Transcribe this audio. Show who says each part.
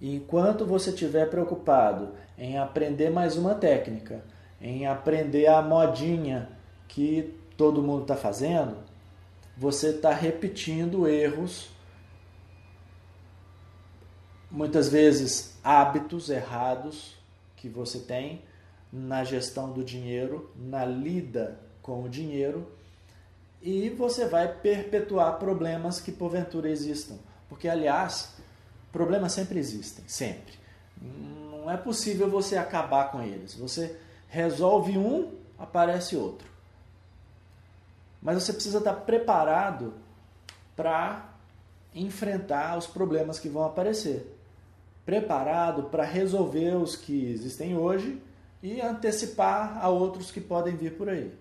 Speaker 1: E enquanto você estiver preocupado em aprender mais uma técnica, em aprender a modinha que todo mundo está fazendo, você está repetindo erros, muitas vezes hábitos errados que você tem na gestão do dinheiro, na lida com o dinheiro, e você vai perpetuar problemas que porventura existam. Porque, aliás, problemas sempre existem, sempre. Não é possível você acabar com eles. Você resolve um, aparece outro. Mas você precisa estar preparado para enfrentar os problemas que vão aparecer. Preparado para resolver os que existem hoje e antecipar a outros que podem vir por aí.